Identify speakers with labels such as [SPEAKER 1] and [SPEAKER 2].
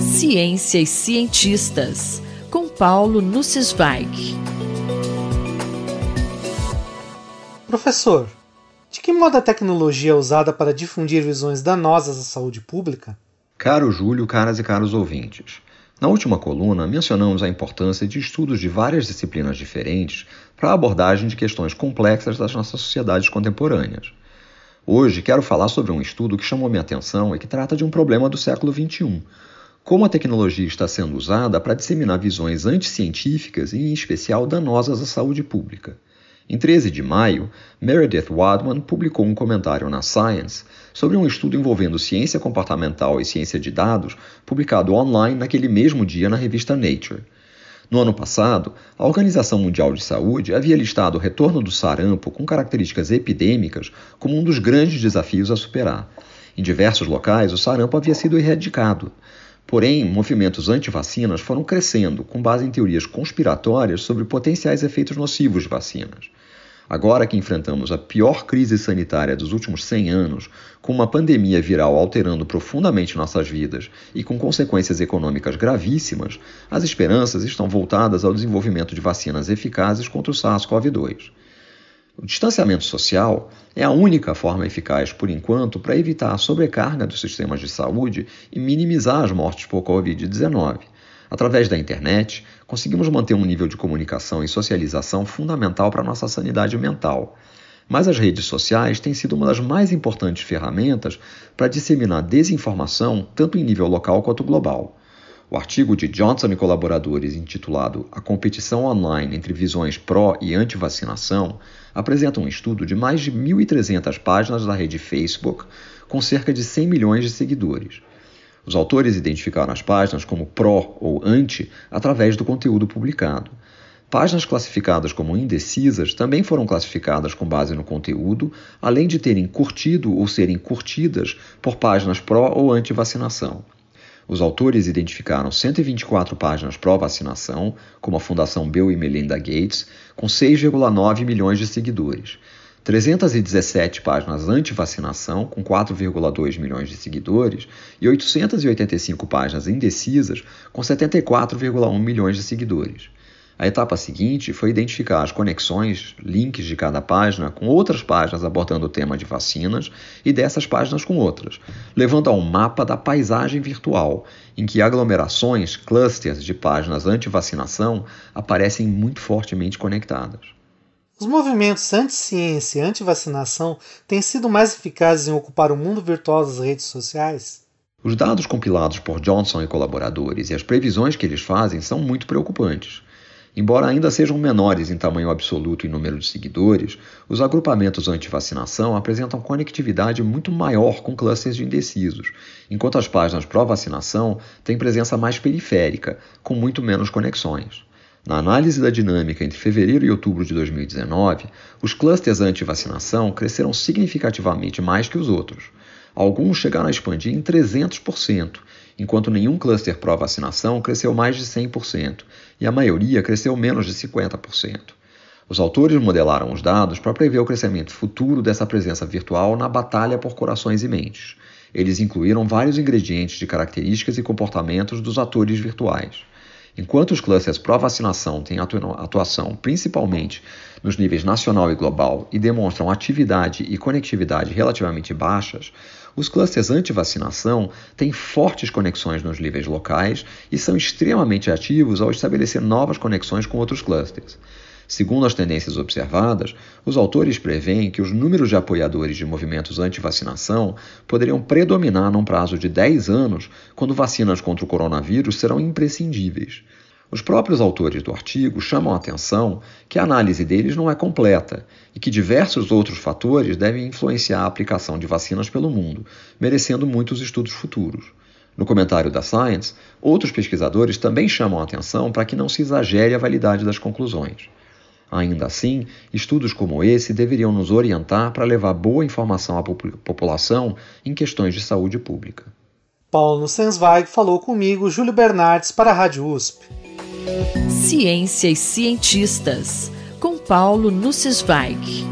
[SPEAKER 1] Ciência e cientistas, com Paulo Nussweig.
[SPEAKER 2] Professor, de que modo a tecnologia é usada para difundir visões danosas à saúde pública?
[SPEAKER 3] Caro Júlio, caras e caros ouvintes. Na última coluna, mencionamos a importância de estudos de várias disciplinas diferentes para a abordagem de questões complexas das nossas sociedades contemporâneas. Hoje quero falar sobre um estudo que chamou minha atenção e que trata de um problema do século XXI. Como a tecnologia está sendo usada para disseminar visões anticientíficas e, em especial, danosas à saúde pública. Em 13 de maio, Meredith Wadman publicou um comentário na Science sobre um estudo envolvendo ciência comportamental e ciência de dados, publicado online naquele mesmo dia na revista Nature. No ano passado, a Organização Mundial de Saúde havia listado o retorno do sarampo com características epidêmicas como um dos grandes desafios a superar. Em diversos locais, o sarampo havia sido erradicado. Porém, movimentos anti-vacinas foram crescendo, com base em teorias conspiratórias sobre potenciais efeitos nocivos de vacinas. Agora que enfrentamos a pior crise sanitária dos últimos 100 anos, com uma pandemia viral alterando profundamente nossas vidas e com consequências econômicas gravíssimas, as esperanças estão voltadas ao desenvolvimento de vacinas eficazes contra o SARS-CoV-2. O distanciamento social é a única forma eficaz, por enquanto, para evitar a sobrecarga dos sistemas de saúde e minimizar as mortes por Covid-19. Através da internet, conseguimos manter um nível de comunicação e socialização fundamental para a nossa sanidade mental. Mas as redes sociais têm sido uma das mais importantes ferramentas para disseminar desinformação tanto em nível local quanto global. O artigo de Johnson e colaboradores, intitulado A Competição Online entre Visões Pró e Anti-Vacinação, apresenta um estudo de mais de 1.300 páginas da rede Facebook, com cerca de 100 milhões de seguidores. Os autores identificaram as páginas como pró ou anti através do conteúdo publicado. Páginas classificadas como indecisas também foram classificadas com base no conteúdo, além de terem curtido ou serem curtidas por páginas pró ou anti-vacinação. Os autores identificaram 124 páginas pró-vacinação, como a Fundação Bill e Melinda Gates, com 6,9 milhões de seguidores. 317 páginas anti-vacinação, com 4,2 milhões de seguidores, e 885 páginas indecisas, com 74,1 milhões de seguidores. A etapa seguinte foi identificar as conexões, links de cada página com outras páginas abordando o tema de vacinas e dessas páginas com outras, levando a um mapa da paisagem virtual, em que aglomerações, clusters de páginas anti-vacinação aparecem muito fortemente conectadas.
[SPEAKER 2] Os movimentos anti-ciência e anti-vacinação têm sido mais eficazes em ocupar o mundo virtual das redes sociais?
[SPEAKER 3] Os dados compilados por Johnson e colaboradores e as previsões que eles fazem são muito preocupantes. Embora ainda sejam menores em tamanho absoluto e número de seguidores, os agrupamentos anti-vacinação apresentam conectividade muito maior com clusters de indecisos, enquanto as páginas pró-vacinação têm presença mais periférica, com muito menos conexões. Na análise da dinâmica entre fevereiro e outubro de 2019, os clusters anti-vacinação cresceram significativamente mais que os outros. Alguns chegaram a expandir em 300%, enquanto nenhum cluster pró-vacinação cresceu mais de 100%, e a maioria cresceu menos de 50%. Os autores modelaram os dados para prever o crescimento futuro dessa presença virtual na batalha por corações e mentes. Eles incluíram vários ingredientes de características e comportamentos dos atores virtuais. Enquanto os clusters pró-vacinação têm atuação principalmente nos níveis nacional e global e demonstram atividade e conectividade relativamente baixas, os clusters anti-vacinação têm fortes conexões nos níveis locais e são extremamente ativos ao estabelecer novas conexões com outros clusters. Segundo as tendências observadas, os autores preveem que os números de apoiadores de movimentos anti-vacinação poderiam predominar num prazo de 10 anos, quando vacinas contra o coronavírus serão imprescindíveis. Os próprios autores do artigo chamam a atenção que a análise deles não é completa e que diversos outros fatores devem influenciar a aplicação de vacinas pelo mundo, merecendo muitos estudos futuros. No comentário da Science, outros pesquisadores também chamam a atenção para que não se exagere a validade das conclusões. Ainda assim, estudos como esse deveriam nos orientar para levar boa informação à população em questões de saúde pública.
[SPEAKER 2] Paulo Sensweig falou comigo, Júlio Bernardes, para a Rádio USP.
[SPEAKER 1] Ciência e cientistas, com Paulo Nussensweig.